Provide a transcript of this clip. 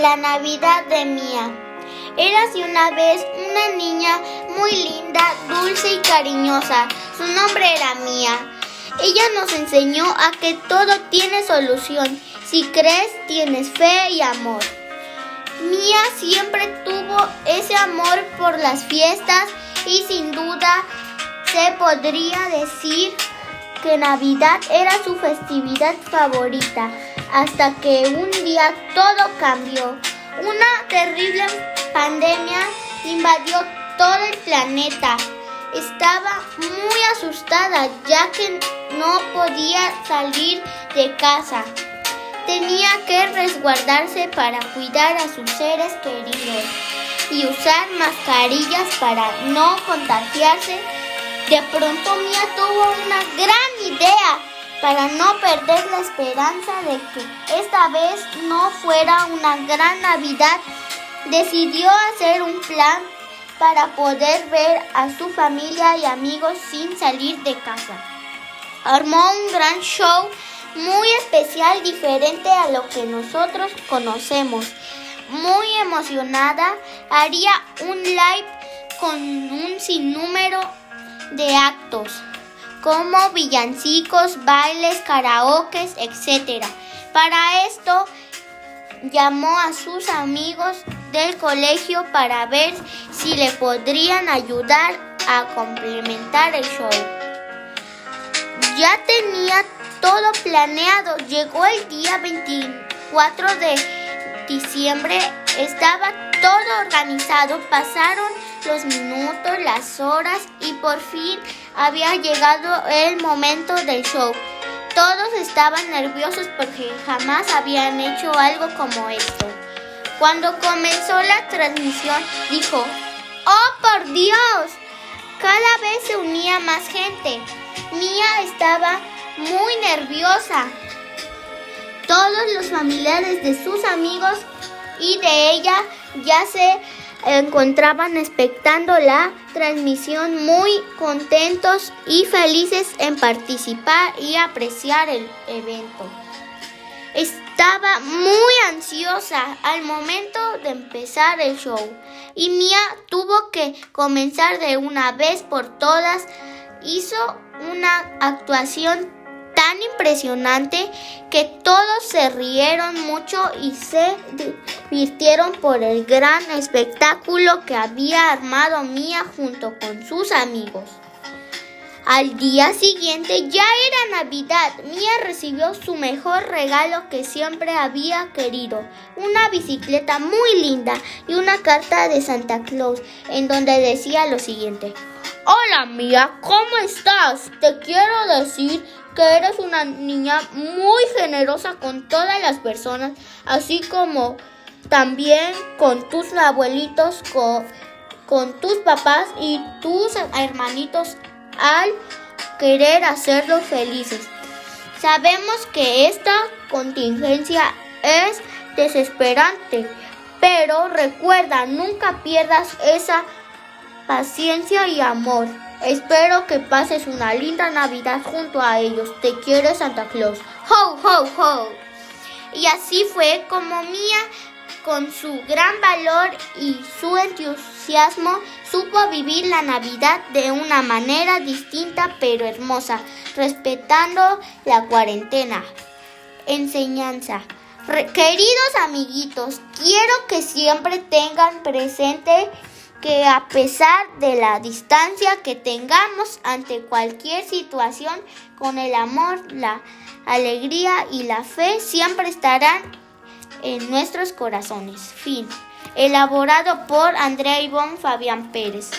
La Navidad de Mía. Érase una vez una niña muy linda, dulce y cariñosa. Su nombre era Mía. Ella nos enseñó a que todo tiene solución. Si crees, tienes fe y amor. Mía siempre tuvo ese amor por las fiestas y sin duda se podría decir que Navidad era su festividad favorita hasta que un día todo cambió. Una terrible pandemia invadió todo el planeta. Estaba muy asustada ya que no podía salir de casa. Tenía que resguardarse para cuidar a sus seres queridos y usar mascarillas para no contagiarse. De pronto Mía tuvo una gran idea para no perder la esperanza de que esta vez no fuera una gran Navidad, decidió hacer un plan para poder ver a su familia y amigos sin salir de casa. Armó un gran show muy especial, diferente a lo que nosotros conocemos. Muy emocionada, haría un live con un sinnúmero de actos como villancicos, bailes, karaokes, etc. Para esto llamó a sus amigos del colegio para ver si le podrían ayudar a complementar el show. Ya tenía todo planeado. Llegó el día 24 de diciembre. Estaba todo organizado. Pasaron los minutos, las horas y por fin había llegado el momento del show. Todos estaban nerviosos porque jamás habían hecho algo como esto. Cuando comenzó la transmisión, dijo, ¡Oh, por Dios! Cada vez se unía más gente. Mía estaba muy nerviosa. Todos los familiares de sus amigos y de ella ya se encontraban expectando la transmisión muy contentos y felices en participar y apreciar el evento. Estaba muy ansiosa al momento de empezar el show y Mia tuvo que comenzar de una vez por todas. Hizo una actuación tan impresionante que todos se rieron mucho y se divirtieron por el gran espectáculo que había armado Mía junto con sus amigos. Al día siguiente ya era Navidad. Mía recibió su mejor regalo que siempre había querido, una bicicleta muy linda y una carta de Santa Claus en donde decía lo siguiente. Hola Mía, ¿cómo estás? Te quiero decir que eres una niña muy generosa con todas las personas, así como también con tus abuelitos, con, con tus papás y tus hermanitos al querer hacerlos felices. Sabemos que esta contingencia es desesperante, pero recuerda, nunca pierdas esa paciencia y amor. Espero que pases una linda Navidad junto a ellos. Te quiere Santa Claus. ¡Ho, ho, ho! Y así fue como Mía, con su gran valor y su entusiasmo, supo vivir la Navidad de una manera distinta pero hermosa, respetando la cuarentena. Enseñanza. queridos amiguitos, quiero que siempre tengan presente que a pesar de la distancia que tengamos ante cualquier situación, con el amor, la alegría y la fe siempre estarán en nuestros corazones. Fin. Elaborado por Andrea Ivonne Fabián Pérez.